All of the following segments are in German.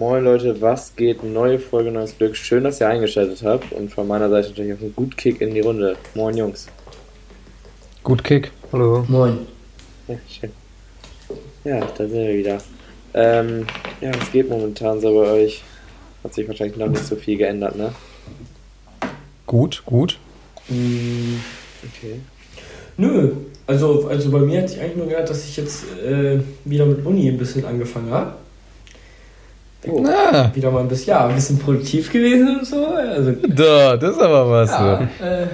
Moin Leute, was geht? Neue Folge, neues Glück. Schön, dass ihr eingeschaltet habt und von meiner Seite natürlich auch ein gut Kick in die Runde. Moin Jungs. Gut Kick. Hallo. Moin. Ja, schön. Ja, da sind wir wieder. Ähm, ja, was geht momentan so bei euch? Hat sich wahrscheinlich noch nicht so viel geändert, ne? Gut, gut. Mm, Okay. nö, also, also bei mir hat sich eigentlich nur gedacht, dass ich jetzt äh, wieder mit Uni ein bisschen angefangen habe. Oh, Na, Wieder mal ein bisschen, ja, ein bisschen produktiv gewesen und so. Also, da, das ist aber was. ja, so. äh,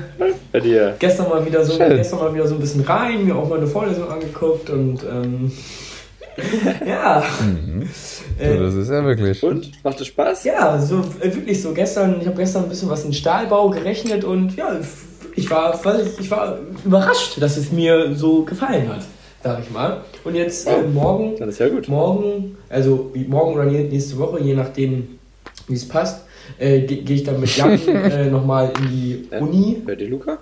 bei dir. gestern mal wieder so, Schön. gestern mal wieder so ein bisschen rein, mir auch mal eine Vorlesung angeguckt und ähm, ja. Mhm. Äh, So, das ist ja wirklich. Und? Macht es Spaß? Ja, so äh, wirklich so gestern, ich habe gestern ein bisschen was in Stahlbau gerechnet und ja, ich war, ich war überrascht, dass es mir so gefallen hat, sag ich mal. Und jetzt äh, morgen, ja gut. morgen, also morgen oder nächste Woche, je nachdem, wie es passt, äh, gehe geh ich dann mit Jan äh, nochmal in die Ja. Uni. Hört ihr Luca?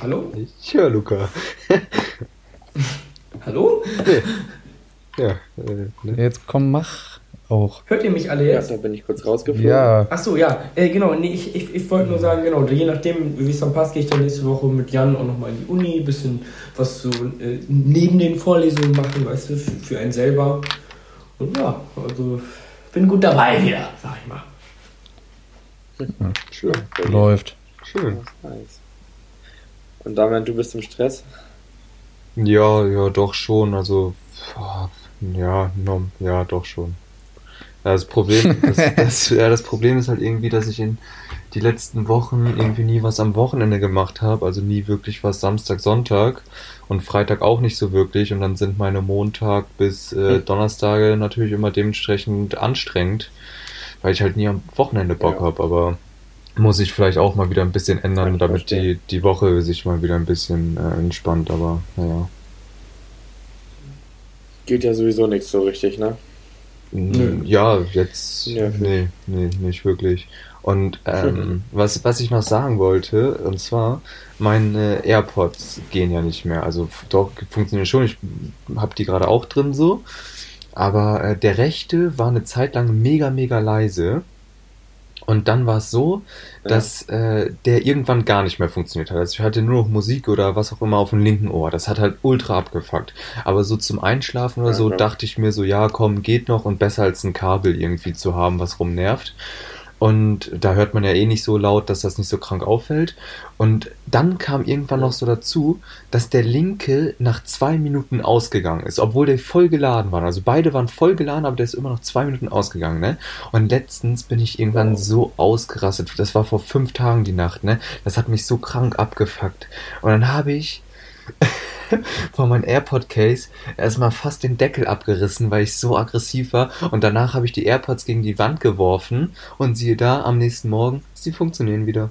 Hallo? Ich höre Luca. Hallo? Ja. Äh, Jetzt komm, mach auch. Hört ihr mich alle Ja, jetzt? da bin ich kurz rausgeflogen. Ja. Ach so, ja, äh, genau. Nee, ich ich, ich wollte nur sagen, genau, je nachdem, wie es dann passt, gehe ich dann nächste Woche mit Jan auch nochmal in die Uni, bisschen was so äh, neben den Vorlesungen machen, weißt du, für, für einen selber. Und ja, also bin gut dabei wieder, sag ich mal. Schön. Bei dir. Läuft. Ja, nice. Und Damian, du bist im Stress? Ja, ja, doch schon. Also, ja, no, ja, doch schon. Ja, das Problem, das, das, ja, das Problem ist halt irgendwie, dass ich in die letzten Wochen irgendwie nie was am Wochenende gemacht habe. Also nie wirklich was Samstag, Sonntag und Freitag auch nicht so wirklich. Und dann sind meine Montag bis äh, Donnerstage natürlich immer dementsprechend anstrengend, weil ich halt nie am Wochenende Bock Ja. hab. Aber muss ich vielleicht auch mal wieder ein bisschen ändern, damit die, die Woche sich mal wieder ein bisschen äh, entspannt. Aber naja. Geht ja sowieso nichts so richtig, ne? Nö. Ja, jetzt Ja, nee, nee, nicht wirklich. Und ähm, was, was ich noch sagen wollte, und zwar, meine AirPods gehen ja nicht mehr. Also doch, funktionieren schon, ich habe die gerade auch drin so. Aber äh, der rechte war eine Zeit lang mega, mega leise. Und dann war es so, Ja. dass äh, der irgendwann gar nicht mehr funktioniert hat. Also ich hatte nur noch Musik oder was auch immer auf dem linken Ohr. Das hat halt ultra abgefuckt. Aber so zum Einschlafen oder Ja, so klar. dachte ich mir so, ja, komm, geht noch und besser als ein Kabel irgendwie zu haben, was rumnervt. Und da hört man ja eh nicht so laut, dass das nicht so krank auffällt. Und dann kam irgendwann noch so dazu, dass der linke nach zwei Minuten ausgegangen ist, obwohl der voll geladen war. Also beide waren voll geladen, aber der ist immer noch zwei Minuten ausgegangen, ne? Und letztens bin ich irgendwann so ausgerastet. Das war vor fünf Tagen die Nacht, ne? Das hat mich so krank abgefuckt. Und dann habe ich von meinem AirPod-Case erstmal fast den Deckel abgerissen, weil ich so aggressiv war. Und danach habe ich die AirPods gegen die Wand geworfen und siehe da, am nächsten Morgen, sie funktionieren wieder.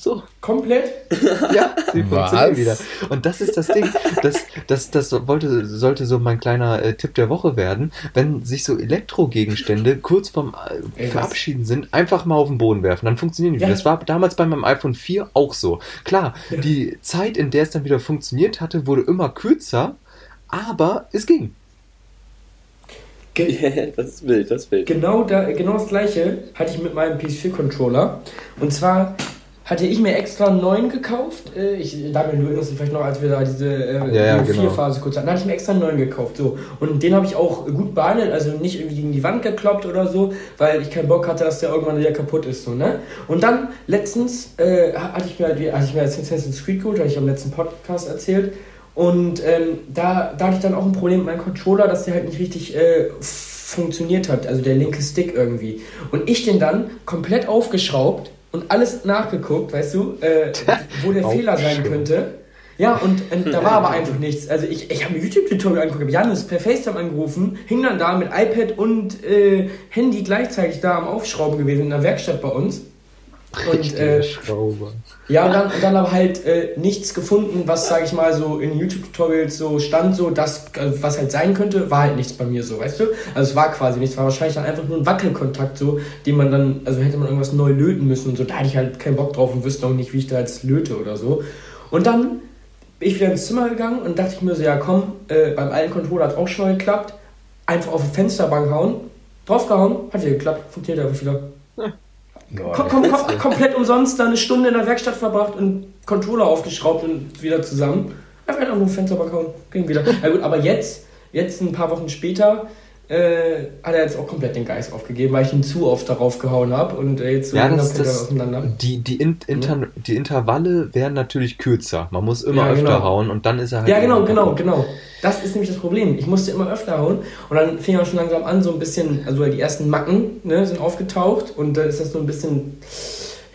So, Komplett? ja, sie Was? funktionieren wieder. Und das ist das Ding, das, das, das wollte, sollte so mein kleiner äh, Tipp der Woche werden, wenn sich so Elektrogegenstände kurz vorm äh, Ey, was? Verabschieden sind, einfach mal auf den Boden werfen, dann funktionieren die wieder. Ja. Das war damals bei meinem iPhone 4 auch so. Klar, Ja. die Zeit, in der es dann wieder funktioniert hatte, wurde immer kürzer, aber es ging. Ge das ist wild, das ist wild. Genau, da, genau das gleiche hatte ich mit meinem PS4-Controller. Und zwar hatte ich mir extra einen neuen gekauft. Äh, Ich, Damian, du erinnerst dich vielleicht noch, als wir da diese äh, Ja, ja, genau. phase kurz hatten. Da hatte ich mir extra einen neuen gekauft. So. Und den habe ich auch gut behandelt, also nicht irgendwie gegen die Wand gekloppt oder so, weil ich keinen Bock hatte, dass der irgendwann wieder kaputt ist. So, ne? Und dann letztens äh, hatte ich mir, halt hatte ich mir Assassin's Creed geholt, habe ich am letzten Podcast erzählt. Und ähm, da, da hatte ich dann auch ein Problem mit meinem Controller, dass der halt nicht richtig äh, funktioniert hat, also der linke Stick irgendwie. Und ich den dann komplett aufgeschraubt und alles nachgeguckt, weißt du, äh, wo der Fehler sein könnte. Ja, und, und da war aber einfach nichts. Also ich, ich habe mir YouTube-Tutorial angeguckt, habe Janis per FaceTime angerufen, hing dann da mit iPad und äh, Handy gleichzeitig da am Aufschrauben gewesen in der Werkstatt bei uns. Und äh, ja, und dann, dann aber halt äh, nichts gefunden, was, sage ich mal, so in YouTube-Tutorials so stand, so das, äh, was halt sein könnte, war halt nichts bei mir so, weißt du? Also es war quasi nichts, war wahrscheinlich dann einfach nur ein Wackelkontakt so, den man dann, also hätte man irgendwas neu löten müssen und so, da hatte ich halt keinen Bock drauf und wüsste auch nicht, wie ich da jetzt löte oder so. Und dann bin ich wieder ins Zimmer gegangen und dachte ich mir so, ja komm, äh, beim alten Controller hat auch schon mal geklappt, einfach auf die Fensterbank hauen, Draufgehauen, hat ja geklappt, funktioniert einfach wieder. Kom kom kom komplett umsonst da eine Stunde in der Werkstatt verbracht und Controller aufgeschraubt und wieder zusammen. Einfach irgendwo ein Fenster bekommen, ging wieder. Ja gut, aber jetzt, jetzt ein paar Wochen später, äh, hat er jetzt auch komplett den Geist aufgegeben, weil ich ihn zu oft darauf gehauen habe und jetzt so Ja, das, das, auseinander. die, die, in, inter, die Intervalle werden natürlich kürzer. Man muss immer Ja, öfter genau. hauen und dann ist er halt. Ja, genau, genau, genau. Das ist nämlich das Problem. Ich musste immer öfter hauen und dann fing er schon langsam an, so ein bisschen, also die ersten Macken ne, sind aufgetaucht und dann ist das so ein bisschen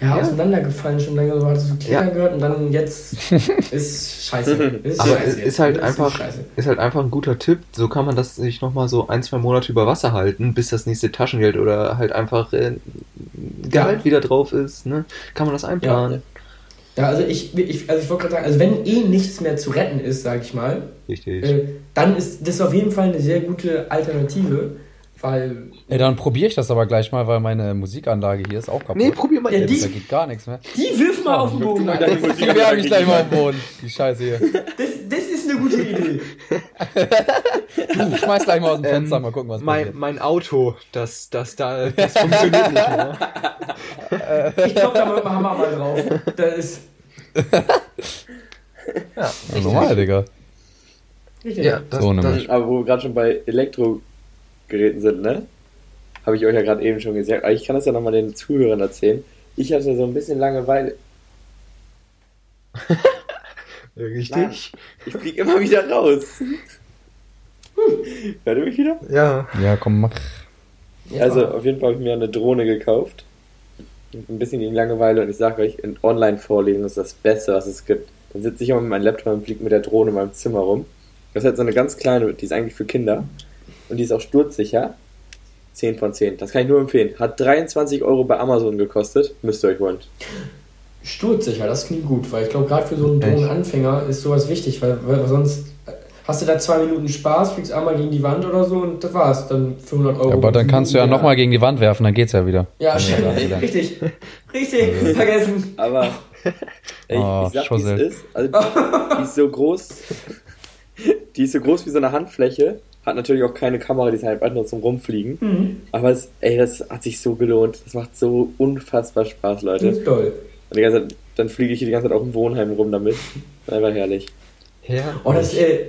ja, Ja. auseinandergefallen, schon langsam so hat es so Klicker Ja. gehört und dann jetzt ist scheiße. Ist Aber scheiße ist halt Ist einfach, scheiße. ist halt einfach ein guter Tipp. So kann man das sich nochmal so ein, zwei Monate über Wasser halten, bis das nächste Taschengeld oder halt einfach äh, Gehalt wieder drauf ist. Ne? Kann man das einplanen. Ja, also ich, ich, also ich wollte gerade sagen, also wenn eh nichts mehr zu retten ist, sage ich mal, Richtig. äh, dann ist das auf jeden Fall eine sehr gute Alternative, weil Ey, dann probiere ich das aber gleich mal, weil meine Musikanlage hier ist auch kaputt. nee, probier mal Ja, jetzt. die- Da geht gar nichts mehr. die wirf mal auf den Boden. mal deine Die werfe ich gleich mal auf den Boden. Die Scheiße hier. Das, das ist eine gute Idee. Du, ich schmeiß gleich mal aus dem Fenster, Ähm, mal gucken, was mein, passiert. mein Auto, das, das da, das funktioniert nicht mehr. Ich glaube, da mit dem Hammer mal drauf. Das ist Ja, normal, Digga. richtig. Ja, das, So das, nämlich. Aber wo wir gerade schon bei Elektrogeräten sind, ne? Habe ich euch ja gerade eben schon gesagt. Aber ich kann das ja nochmal den Zuhörern erzählen. Ich hatte so ein bisschen Langeweile. richtig. Ich fliege immer wieder raus. Hört ihr mich wieder? Ja. Ja, komm, mach. Also auf jeden Fall habe ich mir eine Drohne gekauft. Ein bisschen gegen Langeweile und ich sage euch, in Online-Vorlesungen ist das Beste, was es gibt. Dann sitze ich immer mit meinem Laptop und fliege mit der Drohne in meinem Zimmer rum. Das ist halt so eine ganz kleine, die ist eigentlich für Kinder. Und die ist auch sturzsicher. 10 von 10. Das kann ich nur empfehlen. Hat 23 Euro bei Amazon gekostet. Müsst ihr euch holen. Sturzsicher, das klingt gut, weil ich glaube, gerade für so einen? Drohnenanfänger ist sowas wichtig, weil, weil sonst äh, hast du da zwei Minuten Spaß, fliegst einmal gegen die Wand oder so und das war's. Dann für 100 Euro. Aber dann kannst du ja nochmal gegen die Wand werfen, dann geht's ja wieder. Ja, Ja, stimmt. ja, ja. Richtig. Richtig. Vergessen. Aber ey, Oh, ich sag, wie es ist. Also, die ist so groß. Die ist so groß wie so eine Handfläche. Hat natürlich auch keine Kamera, die ist halt einfach nur zum Rumfliegen. Mhm. Aber es, ey, das hat sich so gelohnt. Das macht so unfassbar Spaß, Das Leute. ist toll. Und die ganze Zeit, dann fliege ich hier die ganze Zeit auf dem Wohnheim rum damit. Einfach herrlich. Ja. Und das äh,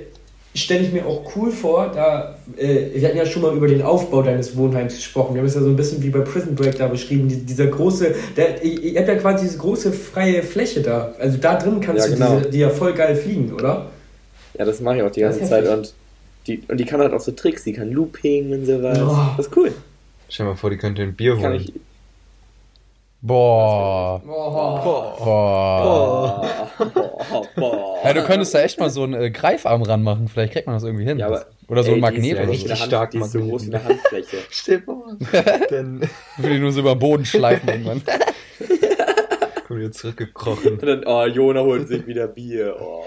stelle ich mir auch cool vor, da, äh, wir hatten ja schon mal über den Aufbau deines Wohnheims gesprochen. Wir haben es ja so ein bisschen wie bei Prison Break da beschrieben, die, dieser große, der, ihr, habt ja quasi diese große freie Fläche da. Also da drin kannst Ja, du genau. diese, die ja voll geil fliegen, oder? Ja, das mache ich auch die Das ganze Zeit. Und die, und die kann halt auch so Tricks. Die kann Looping und sowas. Oh. Das ist cool. Stell dir mal vor, die könnte ein Bier holen. ich. Boah. Oh. Boah. Boah. Boah. Ja, du könntest da echt mal so einen äh, Greifarm ranmachen, vielleicht kriegt man das irgendwie hin. Ja, aber- oder so Ey, ein Magnet ja oder nicht so. Hand, Stark die ist so groß wie eine Handfläche. Stell mal. Dann Ich will die nur so über den Boden schleifen irgendwann. kommt wieder zurückgekrochen. Und dann, oh, Jona holt sich wieder Bier. Oh.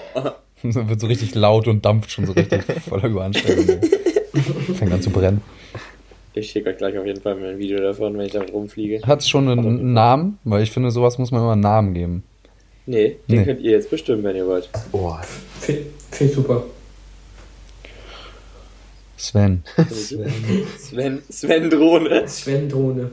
Dann wird so richtig laut und dampft schon so richtig voller Überanstrengung. Fängt an zu brennen. Ich schicke euch gleich auf jeden Fall mal ein Video davon, wenn ich damit rumfliege. Hat es schon einen Namen? Weil ich finde, sowas muss man immer einen Namen geben. Nee, den Nee. könnt ihr jetzt bestimmen, wenn ihr wollt. Boah. Finde find ich super. Sven. Sven, Sven Drohne. Sven-Drohne.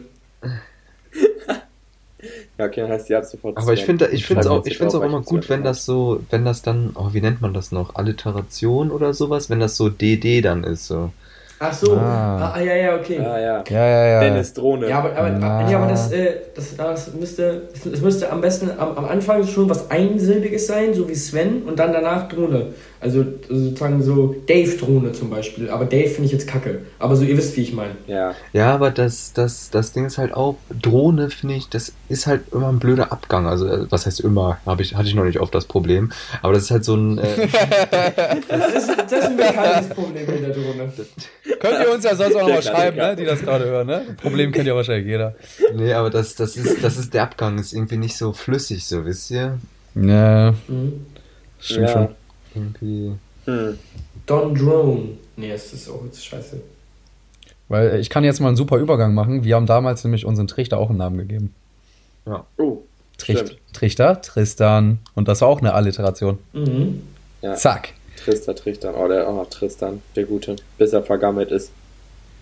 Ja, okay, dann heißt die ab sofort Aber ich finde ich finde es auch, ich find's auch immer gut, wenn das so, wenn das dann, oh, wie nennt man das noch? Alliteration oder sowas? Wenn das so DD dann ist, so. Ach so. Ah. Ah, ja, ja, okay. Ah, ja. Ja, ja, ja. Dennis Drohne. Ja, aber, aber, Na. nee, aber das, äh, das, das müsste, es müsste am besten am, am Anfang schon was Einsilbiges sein, so wie Sven, und dann danach Drohne. Also sozusagen so Dave-Drohne zum Beispiel. Aber Dave finde ich jetzt kacke. Aber so, ihr wisst, wie ich meine. ja. Ja, aber das, das, das Ding ist halt auch, Drohne, finde ich, das ist halt immer ein blöder Abgang. Also, äh, was heißt immer? Hab ich, hatte ich noch nicht oft das Problem. Aber das ist halt so ein, äh, Das ist, das ist ein bekanntes Problem mit der Drohne. Könnt ihr uns ja sonst auch Der nochmal schreiben, ne, die das gerade hören, ne? Problem kennt ja wahrscheinlich jeder. nee, aber das, das ist, das ist, der Abgang ist irgendwie nicht so flüssig, so, wisst ihr? Ja, Mhm. stimmt ja. schon. Irgendwie. Hm. Don Drone. Nee, das ist auch jetzt scheiße. Weil äh, ich kann jetzt mal einen super Übergang machen. Wir haben damals nämlich unseren Trichter auch einen Namen gegeben. Oh, Tricht. Trichter, Tristan. Und das war auch eine Alliteration. Mhm. Ja. Zack. Tristan, Tristan. Oh, der, oh, Tristan, der Gute. Bis er vergammelt ist.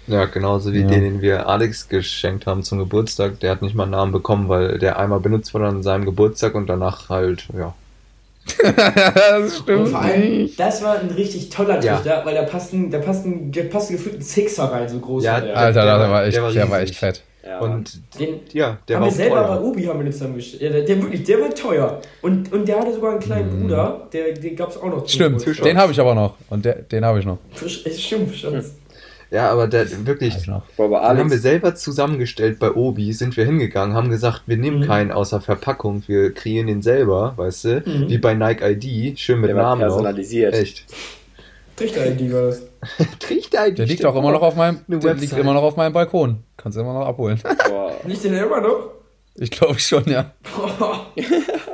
Ja, genauso wie Ja. den, den wir Alex geschenkt haben zum Geburtstag. Der hat nicht mal einen Namen bekommen, weil der einmal benutzt wurde an seinem Geburtstag und danach halt, ja. das Und stimmt vor allem, das war ein richtig toller Ja. Trichter, weil da passt ein, da passt ein, da passt gefühlt ein Sixer rein, so groß Ja, war der. Alter, Der der, war- echt, der war der war echt fett. Ja, Und Den ja, der haben war wir selber bei teuer. Ubi haben wir den zusammengestellt. Ja, der, der, wirklich, der war teuer. Und, und der hatte sogar einen kleinen Bruder, der, den gab es auch noch. Stimmt, den habe ich aber noch. Und der, den habe ich noch. Stimmt, stimmt. Ja, aber der wirklich, noch. Boah, haben wir selber zusammengestellt bei Obi, sind wir hingegangen, haben gesagt, wir nehmen Mhm. keinen außer Verpackung, wir kreieren den selber, weißt du? Mhm. Wie bei Nike ID, schön mit der Namen noch. personalisiert. Echt. Trichter-ID war das. Trichter-ID. Der liegt auch immer noch auf meinem, Eine der liegt Website. immer noch auf meinem Balkon. Kannst du immer noch abholen. Boah. Liegt der immer noch? Ich glaube schon, ja.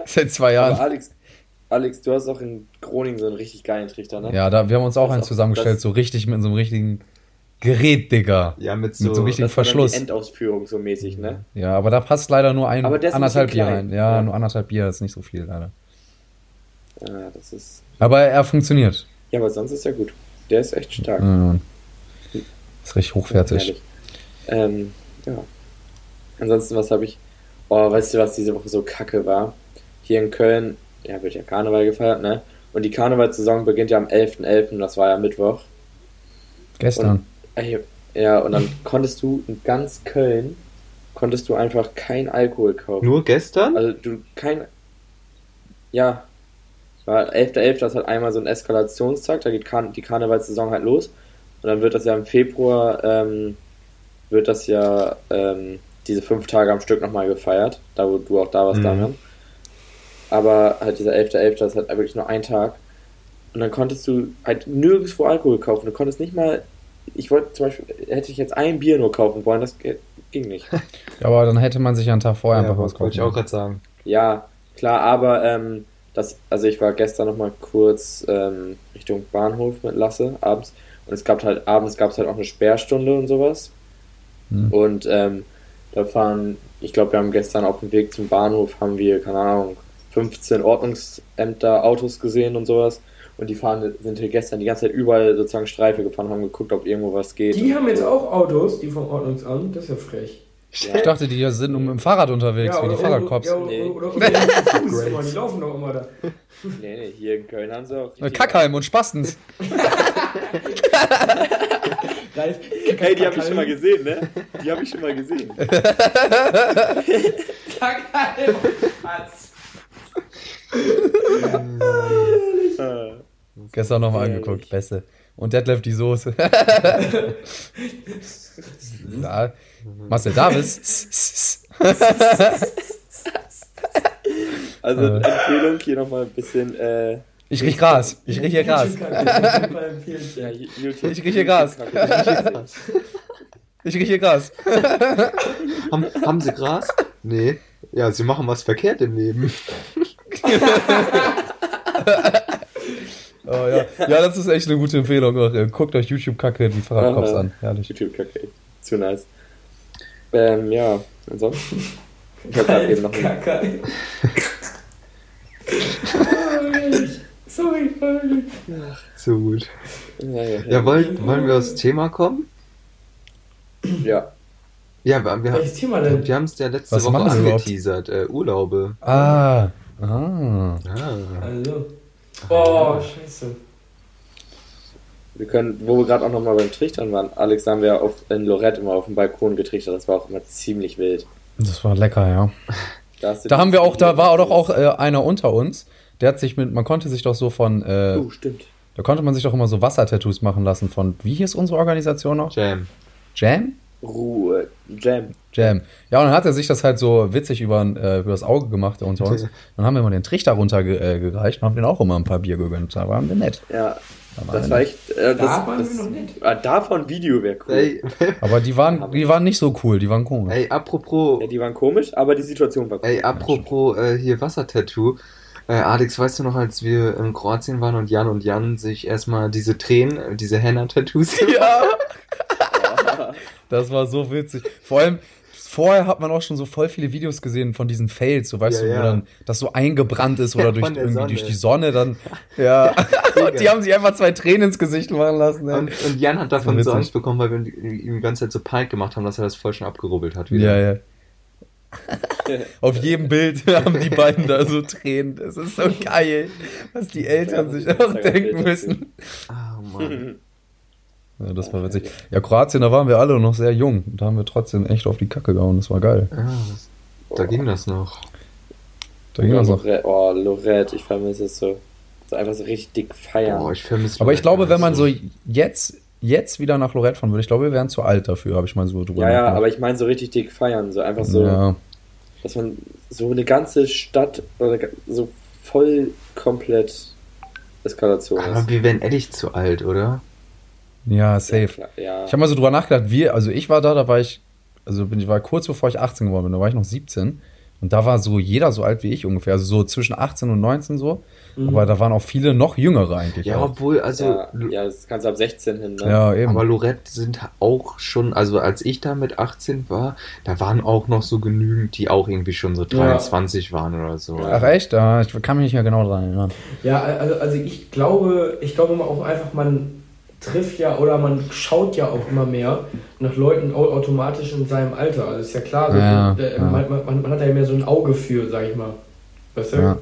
Seit zwei Aber Jahren. Alex, Alex, du hast auch in Groningen so einen richtig geilen Trichter, ne? Ja, da, wir haben uns auch Das einen auch- zusammengestellt, so richtig mit so einem richtigen Gerät, Digga. Ja, mit Mit so so, richtig- Das war dann Verschluss. Die Endausführung so mäßig, ne? Ja, aber da passt leider nur ein Aber anderthalb Bier rein. Ja, Ja. nur anderthalb Bier ist nicht so viel leider. Ja, das ist. Aber er funktioniert. Ja, aber sonst ist er gut. Der ist echt stark. Mhm. Ist richtig hochwertig. Ehrlich. Ähm, ja. Ansonsten, was habe ich. Oh, weißt du, was diese Woche so kacke war? Hier in Köln, ja, wird ja Karneval gefeiert, ne? Und die Karnevalsaison beginnt ja am 11.11., das war ja Mittwoch. Gestern. Ey, ja, und dann konntest du in ganz Köln, konntest du einfach kein Alkohol kaufen. Nur gestern? Also du kein. Ja. War 11.11. das halt einmal so ein Eskalationstag, da geht Karn die Karnevalssaison halt los. Und dann wird das ja im Februar, ähm, wird das ja ähm, diese fünf Tage am Stück nochmal gefeiert, da wo du auch da warst, Mhm. Damian. Aber halt dieser 11.11. das ist halt wirklich nur ein Tag. Und dann konntest du halt nirgendwo Alkohol kaufen. Du konntest nicht mal. Ich wollte zum Beispiel, hätte ich jetzt ein Bier nur kaufen wollen, das ging nicht. Ja, aber dann hätte man sich einen Tag vorher einfach was wollte kaufen. ich auch gerade sagen. Ja, klar, aber ähm, das, also ich war gestern noch mal kurz ähm, Richtung Bahnhof mit Lasse abends und es gab halt abends gab es halt auch eine Sperrstunde und sowas Hm. und ähm, da fahren, ich glaube, wir haben gestern auf dem Weg zum Bahnhof haben wir keine Ahnung 15 Ordnungsämter Autos gesehen und sowas und die fahren sind hier gestern die ganze Zeit überall sozusagen Streife gefahren, haben geguckt, ob irgendwo was geht. Die haben und jetzt so. auch Autos, die vom Ordnungsamt, das ist ja frech. Ja. Ich dachte, die sind um, im Fahrrad unterwegs, wie die Fahrradcops. Ja, Nee. oder, oder, oder, die laufen doch immer da. Nee, nee, hier in Köln haben sie auch Kackheim und Spastens. Ralf, Hey, die habe ich schon mal gesehen, ne? Die habe ich schon mal gesehen. Kackheim. Äh, Gestern nochmal angeguckt, beste. Und Detlef die Soße. ja. Marcel Davis. Also Äh. Empfehlung hier nochmal ein bisschen. Äh, Ich riech Gras. Ich riech hier Gras. Ich rieche Gras. Ich riech hier Gras. Haben, haben sie Gras? Nee. Ja, sie machen was verkehrt im Leben. Oh, ja. ja, das ist echt eine gute Empfehlung. Auch, äh, Guckt euch YouTube-Kacke die Fahrradcops Aha. an. Herrlich. YouTube kacke. Zu nice. Ähm, ja, ansonsten. Ich habe gerade eben noch einen, Kackheim. Sorry, sorry. So gut. ja, ja, Ja, wollen, wollen wir aufs Thema kommen? ja. Ja, wir, wir, Welches Thema denn? wir haben es ja letzte Was Woche angeteasert. Äh, Urlaube. Ah. Ah. Ah. Also. Oh, scheiße. Wir können, wo wir gerade auch nochmal beim Trichtern waren, Alex haben wir auf, in Lorette immer auf dem Balkon getrichtert. Das war auch immer ziemlich wild. Das war lecker, ja. Da die- haben wir auch, da war doch auch äh, einer unter uns, der hat sich mit, man konnte sich doch so von, äh, Oh, stimmt. da konnte man sich doch immer so Wassertattoos machen lassen von, wie hieß unsere Organisation noch? Jam. Jam? Ruhe. Jam. Jam. Ja, und dann hat er sich das halt so witzig über, äh, über das Auge gemacht unter uns. Dann haben wir mal den Trichter runtergereicht äh, gereicht und haben den auch immer ein paar Bier gegönnt. Da waren wir nett. Ja, Da waren das war nett. echt. Äh, das, Da waren das, wir noch nett. Ah, davon Video wäre cool. Ey, Aber die waren, die waren nicht so cool, die waren komisch. ey, apropos, Ja, die waren komisch, aber die Situation war cool. ey, apropos äh, hier Wassertattoo. Äh, Alex, weißt du noch, als wir in Kroatien waren und Jan und Jan sich erstmal diese Tränen, diese Henna-Tattoos Ja. Das war so witzig. Vor allem, vorher hat man auch schon so voll viele Videos gesehen von diesen Fails, so weißt Ja, du, ja. wo dann das so eingebrannt ist oder Ja, durch, irgendwie Sonne. durch die Sonne dann. Ja. und die haben sich einfach zwei Tränen ins Gesicht machen lassen. ey. Und, und Jan hat davon so Angst bekommen, weil wir ihm die ganze Zeit so Pint gemacht haben, dass er das voll schon abgerubbelt hat wieder. Ja, ja. Auf jedem Bild haben die beiden da so Tränen. Das ist so geil, was die Eltern Ja, sich auch denken müssen. Ah, Mann. Ja, das war witzig. Ja, Kroatien, da waren wir alle noch sehr jung. Da haben wir trotzdem echt auf die Kacke gehauen. Das war geil. Ja, das, da ging das noch. Da ging das noch. Lorette, oh, Lorette, ich vermisse es so. So einfach so richtig dick feiern. Boah, ich vermisse Aber ich glaube, wenn man so jetzt, jetzt wieder nach Lorette fahren würde, ich glaube, wir wären zu alt dafür, habe ich mal so drüber ja, ja, aber ich meine so richtig dick feiern. So einfach so, Ja, dass man so eine ganze Stadt so voll komplett Eskalation Aber ist. wir wären ehrlich zu alt, oder? Ja, safe. klar, Ja, Ich habe mal so drüber nachgedacht, wir, also ich war da, da war ich, also bin ich war kurz bevor ich 18 geworden bin, da war ich noch 17 und da war so jeder so alt wie ich ungefähr, also so zwischen 18 und 19 so, Mhm. aber da waren auch viele noch jüngere eigentlich. Ja, auch. obwohl, also. ja, ja, das kannst du ab 16 hin, ne? ja eben. Aber Lorette sind auch schon, also als ich da mit 18 war, da waren auch noch so genügend, die auch irgendwie schon so 23 waren oder so. Ach echt? Ja, ich kann mich nicht mehr genau dran erinnern. Ja, also, also ich glaube, ich glaube auch einfach, man trifft ja oder man schaut ja auch immer mehr nach Leuten au- automatisch in seinem Alter. Also ist ja klar, so, Ja, der, ja. Man, man, man hat ja mehr so ein Auge für, sag ich mal. Weißt du? Ja.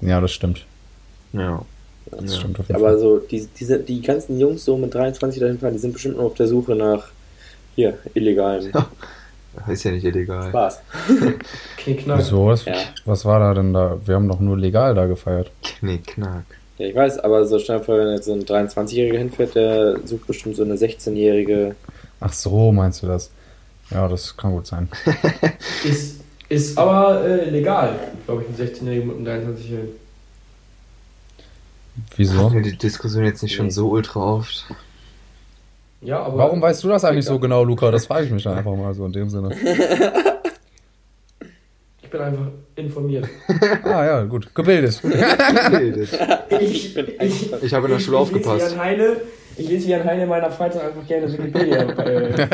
ja, das stimmt. Ja. Das Ja. stimmt auf jeden Aber Fall. so, die, diese, die ganzen Jungs so mit 23 dahin fahren, die sind bestimmt nur auf der Suche nach, hier, illegalen Ist ja nicht illegal. Spaß. Knickknack. Wieso? Was, Ja. was war da denn da? Wir haben doch nur legal da gefeiert. Knick, knack. Ja, ich weiß, aber so schnell vor, wenn jetzt so ein 23-Jähriger hinfährt, der sucht bestimmt so eine 16-Jährige. Ach so, meinst du das? Ja, das kann gut sein. Ist, ist aber äh, legal, glaube ich, ein 16-Jährigen mit einem 23-Jährigen. Wieso? Hatten wir die Diskussion jetzt nicht schon Nee. so ultra oft? Ja, aber. Warum weißt du das eigentlich so genau, Luca? Das frage ich mich einfach mal so in dem Sinne. Ich bin einfach informiert. Ah ja, gut. Gebildet. Ich, ich, Ich habe in der Schule ich aufgepasst. Heine, ich lese Jan Heine in meiner Freizeit einfach gerne Wikipedia. Äh,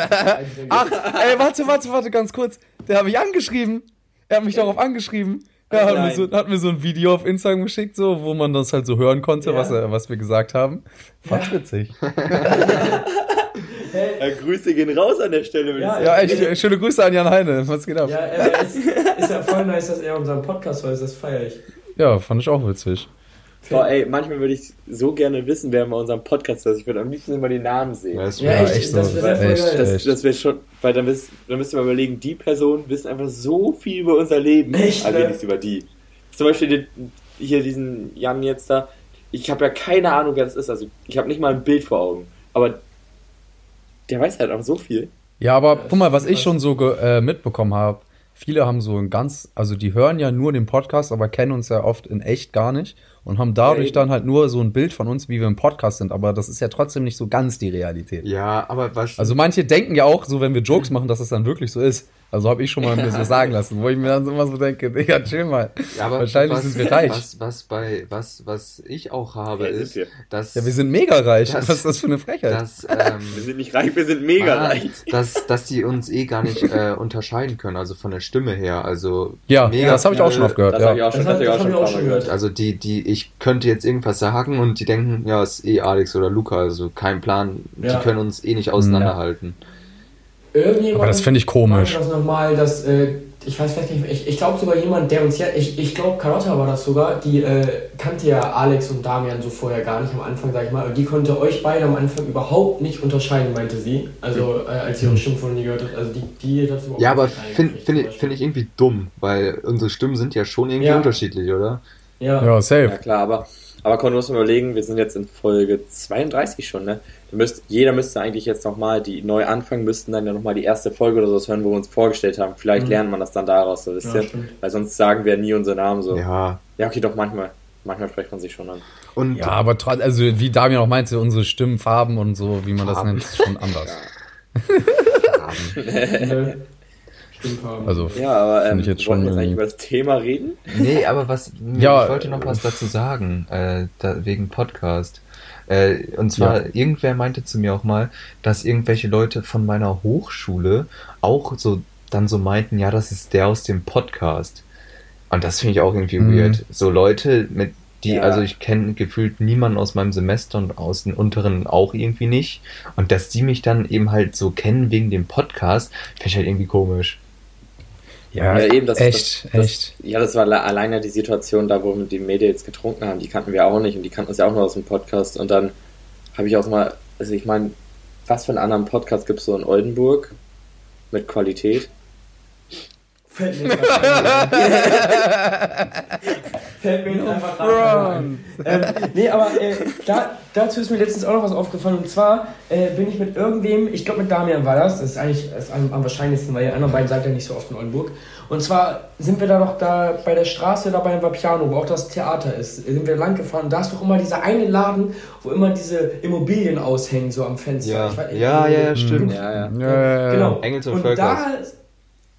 Ach, ey, warte, warte, warte, ganz kurz. Der hat mich angeschrieben. Er hat mich darauf angeschrieben. Er hat mir, so, hat mir so ein Video auf Instagram geschickt, so, wo man das halt so hören konnte, Ja. was, er, was wir gesagt haben. Fand's witzig. Hey, Grüße gehen raus an der Stelle, Ja, Ja, echt, schöne Grüße an Jan Heine. Was geht ab? ja, er ist, ist ja voll nice, dass er unseren Podcast hört, das feiere ich. Ja, fand ich auch witzig. Boah, ey, manchmal würde ich so gerne wissen, wer bei unserem Podcast ist. Ich würde am liebsten immer die Namen sehen. Ja, Ja, ja, echt, echt das so. wäre voll Echt, geil. Das, echt. das wäre schon, weil dann, müsst, dann müsst ihr mal überlegen, die Personen wissen einfach so viel über unser Leben, Echt, aber ne? wir nichts über die. Zum Beispiel den, hier diesen Jan jetzt da, ich habe ja keine Ahnung, wer das ist, also ich habe nicht mal ein Bild vor Augen, aber der weiß halt auch so viel. Ja, aber Ja, guck mal, was ich schon so ge- äh, mitbekommen habe. Viele haben so ein ganz, also die hören ja nur den Podcast, aber kennen uns ja oft in echt gar nicht und haben dadurch eben. dann halt nur so ein Bild von uns, wie wir im Podcast sind. Aber das ist ja trotzdem nicht so ganz die Realität. ja, aber was. Also manche denken ja auch, so wenn wir Jokes machen, dass es dann wirklich so ist. Also habe ich schon mal mir so sagen lassen, wo ich mir dann immer so denke, Digga, chill mal. ja, aber wahrscheinlich was, sind wir reich. Was, was, bei, was, was ich auch habe, Ja, ist, wir. dass. Ja, wir sind mega reich. Das- Was ist das für eine Frechheit? dass, ähm, Wir sind nicht reich, wir sind mega ah, reich. Dass, dass die uns eh gar nicht äh, unterscheiden können, also von der Stimme her. Also ja, mega das habe ich auch schon oft gehört. Das habe ich Ja. auch schon, Das das hab ich hab- auch das schon hab ich auch ein schon gehört. gehört. Also die, die, ich könnte jetzt irgendwas sagen und die denken, ja, ist eh Alex oder Luca, also kein Plan. Ja. Die können uns eh nicht auseinanderhalten. Irgendjemand Aber das finde ich komisch. Das nochmal, dass, äh, ich weiß vielleicht nicht, ich, ich glaube sogar jemand, der uns ja, ich, ich glaube Carlotta war das sogar, die äh, kannte ja Alex und Damian so vorher gar nicht am Anfang, sag ich mal, und die konnte euch beide am Anfang überhaupt nicht unterscheiden, meinte sie, also äh, als sie eure Stimme von nie gehört hat, also die, die das überhaupt Ja, aber finde find ich, find ich irgendwie dumm, weil unsere Stimmen sind ja schon irgendwie Ja. unterschiedlich, oder? Ja. ja, safe. Ja klar, aber, aber Con, du musst mal überlegen, wir sind jetzt in Folge 32 schon, ne? Du müsst, jeder müsste eigentlich jetzt nochmal, die neu anfangen, müssten dann ja nochmal die erste Folge oder so hören, wo wir uns vorgestellt haben. Vielleicht Mhm. lernt man das dann daraus, so wisst Ja, ihr? stimmt. Weil sonst sagen wir nie unseren Namen so. Ja, Ja. okay, doch manchmal. Manchmal spricht man sich schon an. Und Ja, aber trotz, also wie Damian auch meinte, unsere Stimmen, Farben und so, wie man das Farben. nennt, ist schon anders. Ne? Also, Ja, aber ähm, Finde ich jetzt wollen wir schon jetzt über das Thema reden? Nee, aber was, Ja, ich wollte noch was dazu sagen, äh, da, wegen Podcast. Äh, und zwar, Ja. irgendwer meinte zu mir auch mal, dass irgendwelche Leute von meiner Hochschule auch so dann so meinten, ja, das ist der aus dem Podcast. Und das finde ich auch irgendwie Mhm. weird. So Leute, mit die, Ja. also ich kenne gefühlt niemanden aus meinem Semester und aus den unteren auch irgendwie nicht. Und dass die mich dann eben halt so kennen wegen dem Podcast, finde ich halt irgendwie komisch. Ja, Ja, eben, das- echt, das- das- echt. Ja, das war le- alleine die Situation da, wo wir die Mädels getrunken haben. Die kannten wir auch nicht und die kannten uns ja auch nur aus dem Podcast. Und dann habe ich auch mal, also ich meine, was für einen anderen Podcast gibt es so in Oldenburg mit Qualität? Fällt mir jetzt. Fällt mir jetzt einfach. Ähm, nee, aber äh, da, dazu ist mir letztens auch noch was aufgefallen. Und zwar äh, bin ich mit irgendwem, ich glaube mit Damian war das, das ist eigentlich das ist am, am wahrscheinlichsten, weil die anderen beiden sagt ja nicht so oft in Oldenburg. Und zwar sind wir da doch da bei der Straße da beim Vapiano, wo auch das Theater ist, sind wir lang gefahren. Da ist doch immer dieser eine Laden, wo immer diese Immobilien aushängen, so am Fenster. Ja, Ich weiß- ja, ja, ja, stimmt. Ja, ja. Ja, ja, ja. Genau. Engels und und Völkers. da,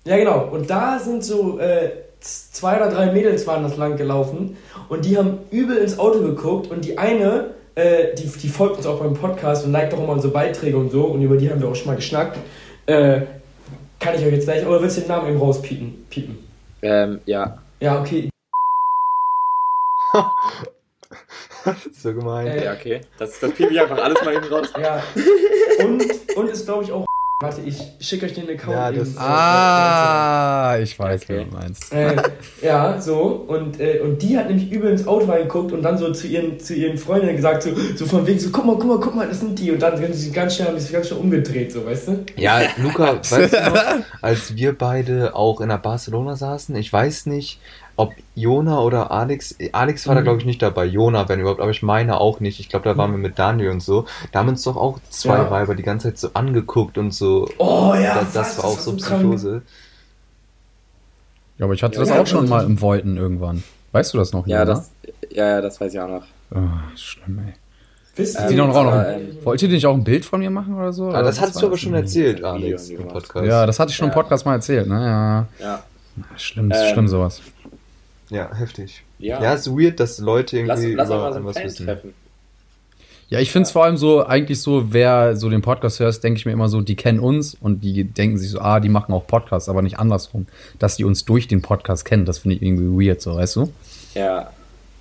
ja, genau. Und da sind so äh, zwei oder drei Mädels waren das lang gelaufen und die haben übel ins Auto geguckt und die eine, äh, die, die folgt uns auch beim Podcast und liked auch immer unsere Beiträge und so und über die haben wir auch schon mal geschnackt. Äh, kann ich euch jetzt gleich, oder willst du den Namen eben rauspiepen? Piepen? Ähm, ja. Ja, okay. so gemein. Äh, Ja, okay. Das, das piep ich einfach alles mal eben raus. Ja. Und, und ist, glaube ich, auch. Warte, ich schicke euch den Account. Ja, eben. das- Ah, ich weiß, Okay. wie du meinst. Äh, ja, so. Und, äh, und die hat nämlich übel ins Auto reingeguckt und dann so zu ihren, zu ihren Freundinnen gesagt, so, so von wegen, so, guck mal, guck mal, guck mal, das sind die. Und dann sind sie ganz schnell, haben sie sich ganz schnell umgedreht, so, weißt du? Ja, Luca, weißt du noch, als wir beide auch in der Barcelona saßen, ich weiß nicht, ob Jona oder Alex, Alex war da Mhm. glaube ich nicht dabei, Jona, wenn überhaupt, aber ich meine auch nicht. Ich glaube, da waren wir mit Daniel und so. Da haben uns doch auch zwei Ja. Weiber die ganze Zeit so angeguckt und so. Oh ja, das, das war auch so krank. Psychose. Ja, aber ich hatte Ja, das ja, auch schon mal im Voiten irgendwann. Weißt du das noch? Ja, Jona? das, ja, ja, das weiß ich auch noch. Oh, schlimm, ey. Wisst Ähm, Sie noch, auch noch ein, Wollt ihr nicht auch ein Bild von mir machen oder so? Ah, das was hattest du aber das? schon erzählt, Alex, im Podcast. Ja, das hatte ich schon im. Podcast mal erzählt, ne? Ja. Ja. Schlimm, Ähm, schlimm sowas. Ja, heftig. Ja. Ja, ist weird, dass Leute lass, irgendwie lass auch über mal so was treffen. Ja, ich finde es vor allem so, eigentlich so, wer so den Podcast hört, denke ich mir immer so, die kennen uns und die denken sich so, ah, die machen auch Podcasts, aber nicht andersrum. Dass die uns durch den Podcast kennen, das finde ich irgendwie weird, so, weißt du? Ja.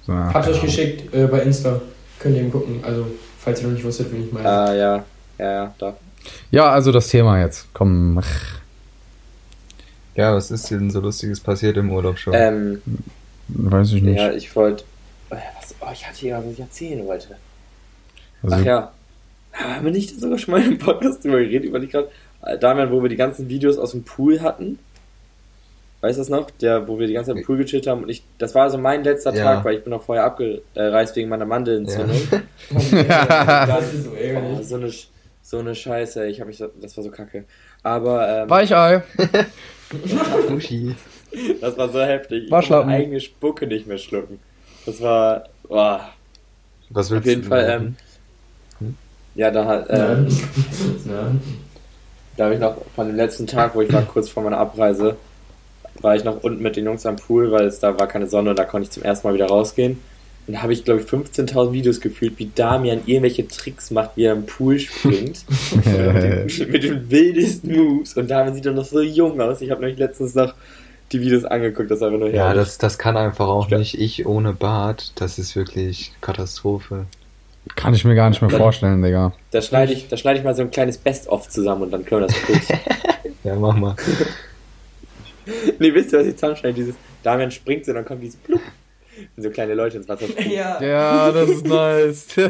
So, ja, Habt ihr euch geschickt äh, bei Insta. Könnt ihr eben gucken. Also, falls ihr noch nicht wusstet, wen ich meine. Ah, ja. Ja, ja, da. Ja, also das Thema jetzt. Komm. Ja, was ist denn so Lustiges passiert im Urlaub schon? Ähm, Weiß ich nicht. ja, ich wollte. Oh, was, oh, ich hatte hier, was ich erzählen wollte. also, Ach ja. Haben wir nicht sogar schon mal im Podcast drüber geredet, über die gerade. Damian, wo wir die ganzen Videos aus dem Pool hatten. Weißt du das noch? Der, wo wir die ganze Zeit im Pool gechillt haben und ich, das war also mein letzter Ja. Tag, weil ich bin noch vorher abgereist wegen meiner Mandelentzündung. das ist so Oh, ärgerlich. so eine, so eine Scheiße, ich habe mich, so- das war so kacke. Aber, ähm, Weichei. Uschi. das war so heftig. Ich Waschlappen. konnte meine eigene Spucke nicht mehr schlucken. Das war, boah. Was willst Auf jeden du Fall, denn? ähm, ja, da hat, ähm, da habe ich noch von dem letzten Tag, wo ich war kurz vor meiner Abreise, war ich noch unten mit den Jungs am Pool, weil es da war keine Sonne und da konnte ich zum ersten Mal wieder rausgehen. Und da habe ich, glaube ich, 15.000 Videos gefühlt, wie Damian irgendwelche Tricks macht, wie er im Pool springt. mit, den, mit den wildesten Moves. Und Damian sieht doch noch so jung aus. Ich habe nämlich letztens noch die Videos angeguckt, das war einfach nur Ja, herrlich. das, das kann einfach auch Ja. nicht ich ohne Bart. Das ist wirklich Katastrophe. Kann ich mir gar nicht mehr Dann- vorstellen, Digga. Da schneide ich, da schneide ich mal so ein kleines Best-of zusammen und dann können wir das kurz. Ja, mach mal. nee, wisst ihr, was ich zusammenschneide? Dieses Damian springt so und dann kommt dieses Plupp. So kleine Leute ins Wasser springen. Ja. Ja, das ist nice.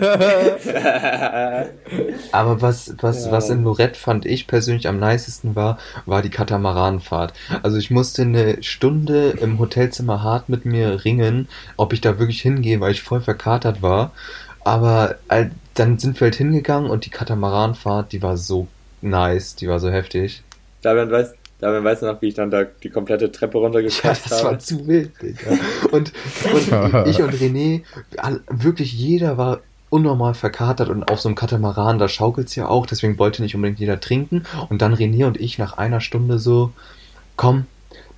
Aber was, was, Ja. was in Lorette fand ich persönlich am nicesten war, war die Katamaranfahrt. Also ich musste eine Stunde im Hotelzimmer hart mit mir ringen, ob ich da wirklich hingehe, weil ich voll verkatert war. Aber äh, dann sind wir halt hingegangen und die Katamaranfahrt, die war so nice, die war so heftig. Damian weiß, Damian weiß noch, wie ich dann da die komplette Treppe Ja, runtergequatscht das war habe. zu wild, Digga. Und, und ich und René, wirklich jeder war unnormal verkatert und auf so einem Katamaran, da schaukelt's ja auch, deswegen wollte nicht unbedingt jeder trinken. Und dann René und ich nach einer Stunde so, komm,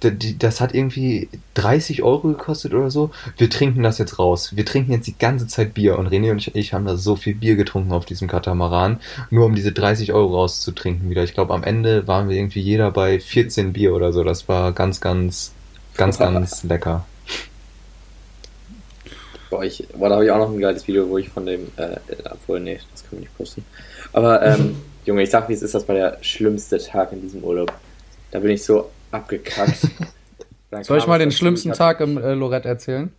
das hat irgendwie 30 Euro gekostet oder so. Wir trinken das jetzt raus. Wir trinken jetzt die ganze Zeit Bier. Und René und ich haben da so viel Bier getrunken auf diesem Katamaran, nur um diese 30 Euro rauszutrinken wieder. Ich glaube, am Ende waren wir irgendwie jeder bei 14 Bier oder so. Das war ganz, ganz, ganz, ganz lecker. Boah, ich, boah, da habe ich auch noch ein geiles Video, wo ich von dem, äh, obwohl, nee, das können wir nicht posten. Aber, ähm, Junge, ich sag, wie es ist, das war der schlimmste Tag in diesem Urlaub. Da bin ich so abgekackt. Soll ich mal den schlimmsten Tag im äh, Lorette erzählen?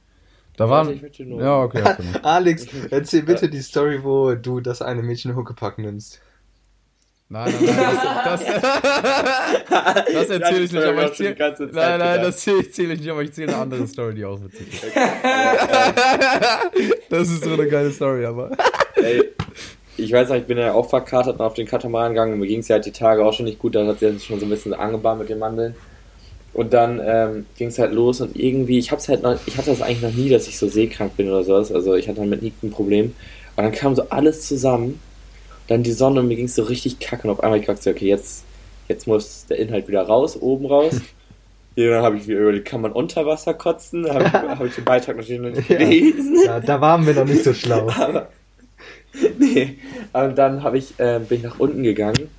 Da waren. Ja, okay. okay. Alex, erzähl bitte die Story, wo du das eine Mädchen Huckepack nimmst. Nein, nein, nein, das, das, das erzähle ich nicht, aber ich zähle. Nein, nein, das erzähle ich nicht, aber ich zähle eine andere Story, die auch witzig ist. das ist so eine geile Story, aber. Ey, ich weiß noch, ich bin ja auch verkatert und auf den Katamaran gegangen und mir ging es ja halt die Tage auch schon nicht gut, da hat sie schon so ein bisschen angebahnt mit den Mandeln. Und dann ähm, ging es halt los und irgendwie, ich hab's halt noch, ich hatte das eigentlich noch nie, dass ich so seekrank bin oder sowas. Also ich hatte damit nie ein Problem. Und dann kam so alles zusammen, dann die Sonne und mir ging es so richtig kacke und auf einmal ich dachte, okay, jetzt, jetzt muss der Inhalt wieder raus, oben raus. Ja, dann habe ich wieder überlegt, kann man unter Wasser kotzen? Da habe ich, hab ich den Beitrag natürlich noch nicht gelesen. Ja, da waren wir noch nicht so schlau. Aber, nee, und dann habe ich, äh, bin ich nach unten gegangen.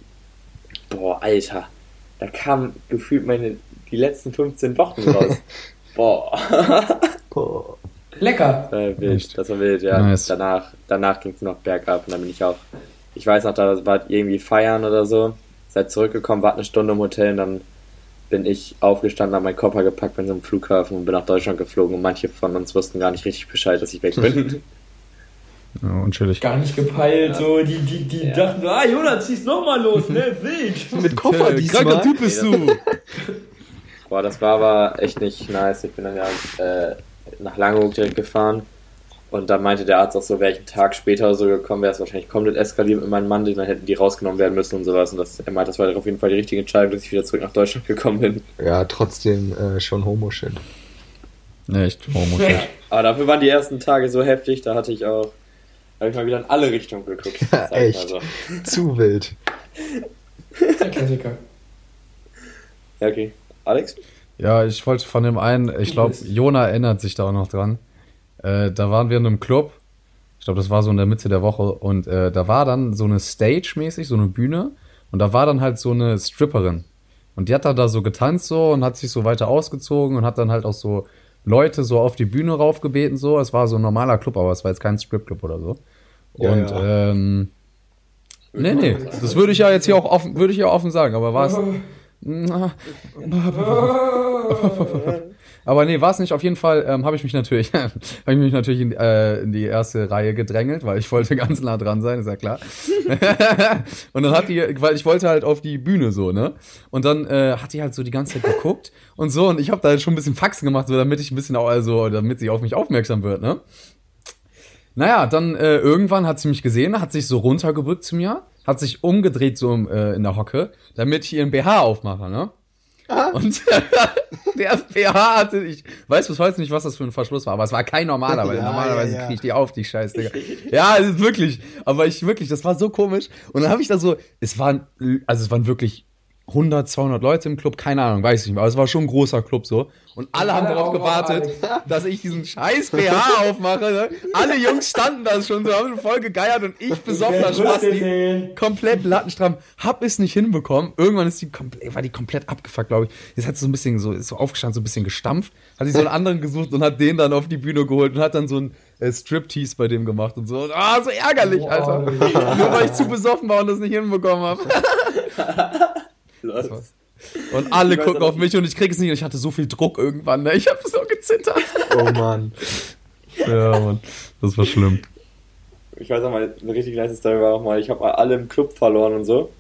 Boah, Alter, da kam gefühlt meine die letzten 15 Wochen raus. Boah. Boah. Lecker. Das war wild, das war wild, ja. Nice. Danach, danach ging es noch bergab und dann bin ich auch, ich weiß noch, da war irgendwie feiern oder so. Seid zurückgekommen, wart eine Stunde im Hotel und dann bin ich aufgestanden, habe meinen Koffer gepackt, bin zum Flughafen und bin nach Deutschland geflogen und manche von uns wussten gar nicht richtig Bescheid, dass ich weg bin. Ja, unschuldig. Gar nicht gepeilt, so, die, die, die ja. dachten, ah, Jonas, zieh's nochmal los, ne, wild. Mit Koffer diesmal. Kranker Typ bist du. Boah, das war aber echt nicht nice. Ich bin dann ja äh, nach Langeoog direkt gefahren. Und da meinte der Arzt auch so, wäre ich einen Tag später so gekommen, wäre es wahrscheinlich komplett eskaliert mit meinem Mann, dann hätten die rausgenommen werden müssen und sowas. Und das, er meinte, das war auf jeden Fall die richtige Entscheidung, dass ich wieder zurück nach Deutschland gekommen bin. Ja, trotzdem äh, schon Homo-Shit. Echt, Homo-Shit. aber dafür waren die ersten Tage so heftig, da hatte ich auch, habe ich mal wieder in alle Richtungen geguckt. Ja, echt. So. Zu wild. Der Klassiker. Ja, okay. Alex? Ja, ich wollte von dem einen, ich glaube, Jona erinnert sich da auch noch dran. Äh, da waren wir in einem Club. Ich glaube, das war so in der Mitte der Woche. Und äh, da war dann so eine Stage mäßig, so eine Bühne. Und da war dann halt so eine Stripperin. Und die hat dann da so getanzt so und hat sich so weiter ausgezogen und hat dann halt auch so Leute so auf die Bühne raufgebeten so. Es war so ein normaler Club, aber es war jetzt kein Stripclub oder so. Ja, und ja. ähm, nee, nee, das würde ich ja jetzt hier auch offen, würde ich ja offen sagen, aber war es Aber nee, war es nicht. Auf jeden Fall ähm, habe ich mich natürlich, habe ich mich natürlich in, äh, in, die erste Reihe gedrängelt, weil ich wollte ganz nah dran sein, ist ja klar. und dann hat die, weil ich wollte halt auf die Bühne so, ne? Und dann äh, hat die halt so die ganze Zeit geguckt und so und ich habe da halt schon ein bisschen Faxen gemacht, so damit ich ein bisschen auch, also damit sie auf mich aufmerksam wird, ne? Naja, dann äh, irgendwann hat sie mich gesehen, hat sich so runtergebückt zu mir hat sich umgedreht so äh, in der Hocke, damit ich ihren BH aufmache, ne? Aha. Und der BH hatte, ich weiß bis heute nicht, was das für ein Verschluss war, aber es war kein normaler, weil ja, normalerweise ja, ja. kriege ich die auf, die Scheiße, Digga. ja, wirklich, aber ich wirklich, das war so komisch. Und dann habe ich da so, es waren, also es waren wirklich 100, 200 Leute im Club, keine Ahnung, weiß ich nicht mehr, aber es war schon ein großer Club so. Und alle haben darauf gewartet, dass ich diesen scheiß BH aufmache. Ne? Alle Jungs standen da schon so, haben voll gegeiert und ich besoffener Spasti, komplett lattenstramm, hab es nicht hinbekommen. Irgendwann ist die komplett, war die komplett abgefuckt, glaube ich. Jetzt hat sie so ein bisschen so, ist so aufgestanden, so ein bisschen gestampft, hat sich so einen anderen gesucht und hat den dann auf die Bühne geholt und hat dann so ein äh, Striptease bei dem gemacht und so. Ah, so ärgerlich, Boah, Alter. Nur weil ich zu besoffen war und das nicht hinbekommen habe. Los. Und alle gucken auf mich und ich krieg es nicht. Und ich hatte so viel Druck irgendwann. Ne? Ich habe so gezittert. Oh Mann. ja, Mann. Das war schlimm. Ich weiß auch mal, eine richtig nice Story war auch mal, ich habe alle im Club verloren und so.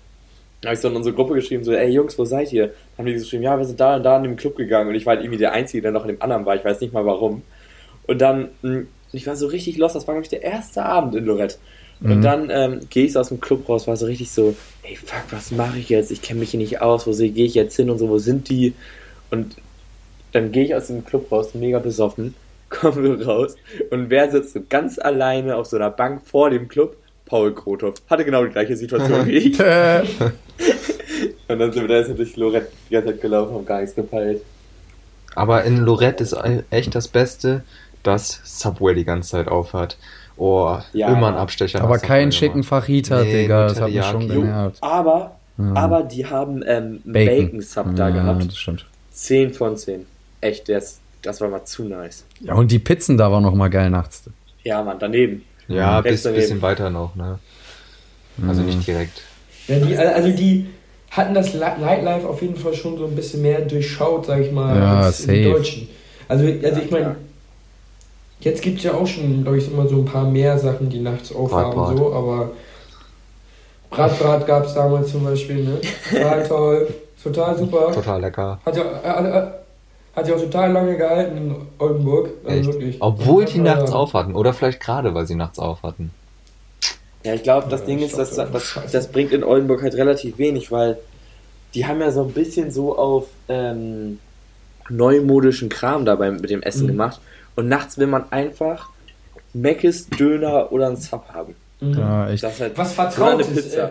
Da habe ich so in unsere Gruppe geschrieben, so, ey Jungs, wo seid ihr? Dann haben die geschrieben, ja, wir sind da und da in dem Club gegangen. Und ich war halt irgendwie der Einzige, der noch in dem anderen war. Ich weiß nicht mal warum. Und dann, hm, ich war so richtig los. Das war, glaube ich, der erste Abend in Lorette. Mhm. Und dann ähm, gehe ich so aus dem Club raus, war so richtig so, ey, fuck, was mache ich jetzt? Ich kenne mich hier nicht aus, wo gehe ich jetzt hin und so, wo sind die? Und dann gehe ich aus dem Club raus, mega besoffen, komme raus und wer sitzt so ganz alleine auf so einer Bank vor dem Club? Paul Krothoff. Hatte genau die gleiche Situation wie ich. und dann sind wir da jetzt durch Lorette die ganze Zeit gelaufen, haben gar nichts gepeilt. Aber in Lorette ist echt das Beste, dass Subway die ganze Zeit aufhat. Oh, Ja. immer ein Abstecher. Aber kein schicken. Fajita, Nee, Digga. Das hat mich schon genervt. Aber, Ja. aber die haben ähm, einen Bacon. Bacon-Sub da Ja, gehabt. Das stimmt. 10 von 10. Echt, das, das war mal zu nice. Ja, und die Pizzen da waren noch mal geil nachts. Ja, Mann, daneben. Ja, bis, daneben. bisschen weiter noch, ne? Also nicht direkt. Ja, die, also die hatten das Li- Nightlife auf jeden Fall schon so ein bisschen mehr durchschaut, sag ich mal, Ja, als die safe. Deutschen. Also, also ich meine. Jetzt gibt es ja auch schon, glaube ich, immer so ein paar mehr Sachen, die nachts aufhaben, Brat, Brat. so, aber Bratbrat gab es damals zum Beispiel, ne? Total toll, total super. Total lecker. Hat ja, hat, hat, hat ja auch total lange gehalten in Oldenburg. Also wirklich. Obwohl die nachts auf hatten. Oder vielleicht gerade, weil sie nachts auf hatten. Ja, ich glaube, das Ja, Ding ist, dass, das das, das bringt in Oldenburg halt relativ wenig, weil die haben ja so ein bisschen so auf ähm, neumodischen Kram dabei mit dem Essen Mhm. gemacht. Und nachts will man einfach Meckes, Döner oder einen Sub haben. Mhm. Ja, echt. Halt Was vertraut ist. Pizza.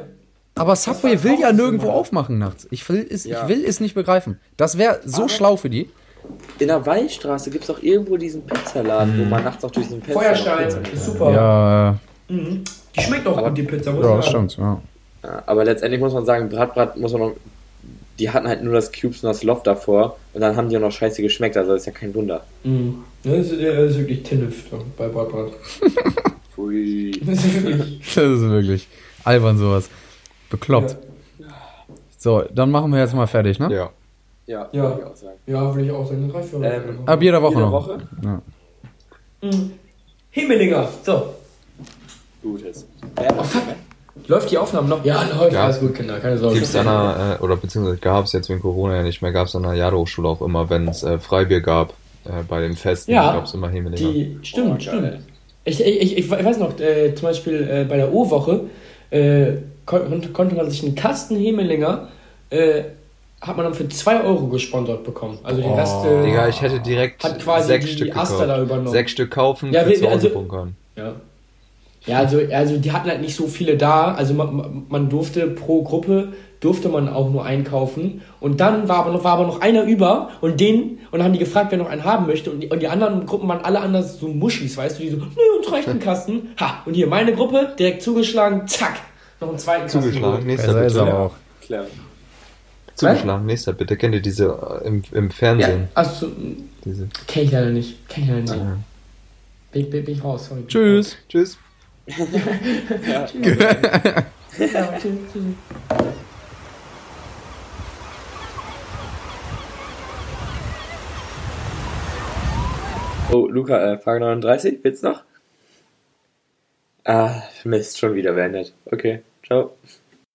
Aber Subway will ja nirgendwo aufmachen nachts. Ich will es, Ja. ich will es nicht begreifen. Das wäre so Aber- schlau für die. In der Weinstraße gibt es auch irgendwo diesen Pizzaladen, wo man nachts auch durch diesen Fenster Feuerstein ist super. Ja, Mhm. Die schmeckt auch Aber- gut, die Pizza. muss ja, stimmt. Ja. Ja, aber letztendlich muss man sagen, Bratbrat muss man noch. Die hatten halt nur das Cubes und das Loft davor und dann haben die auch noch scheiße geschmeckt, also ist ja kein Wunder. Mhm. Das ist, das ist wirklich da bei Bratbrat. Pfui. Das ist wirklich. Das ist wirklich albern sowas. Bekloppt. So, dann machen wir jetzt mal fertig, ne? Ja. Ja, Ja. würde ich auch sagen. Ja, würde ich auch sagen. Das reicht für Ähm, Ab jeder Woche Jede noch. Woche? Ja. Mhm. Himmelinger. So. Gutes. Oh, fuck. Läuft die Aufnahme noch? Ja, läuft. Ja. Alles gut, Kinder. Keine Sorge. Gibt's einer, äh, oder beziehungsweise gab es jetzt wegen Corona ja nicht mehr, gab es an der Jadehochschule auch immer, wenn es äh, Freibier gab, äh, bei den Festen, Ja. gab es immer Hemelinger. Die, stimmt, Oh, stimmt. Ich, ich, ich, ich weiß noch, äh, zum Beispiel äh, bei der O-Woche äh, kon konnte man sich einen Kasten Hemelinger äh, hat man dann für 2 Euro gesponsert bekommen. Also den Rest äh, Digga, ich hätte direkt hat quasi sechs die Stück Aster gekauft. da übernommen. Sechs Stück kaufen, Ja, für wir- zu Hause also- bunkern. Ja. Ja, also, also die hatten halt nicht so viele da. Also man, man durfte pro Gruppe durfte man auch nur einkaufen. Und dann war aber noch, war aber noch einer über und den, und dann haben die gefragt, wer noch einen haben möchte. Und die, und die anderen Gruppen waren alle anders so Muschis, weißt du, die so, nee, uns reicht ein Kasten. Ha, und hier meine Gruppe, direkt zugeschlagen, zack, noch einen zweiten Kasten. Zugeschlagen, nächster ist bitte. auch. Klar. Zugeschlagen, nächster bitte. Kennt ihr diese äh, im, im Fernsehen? Ja, also, Diese. kenn ich leider nicht. Kenn ich leider nicht. Ja. Bin, bin, bin ich raus, sorry. Tschüss. Tschüss. Ja, tschüss, tschüss. Oh, Luca, äh, Frage 39, willst du noch? Ah, Mist, schon wieder beendet. Okay, ciao.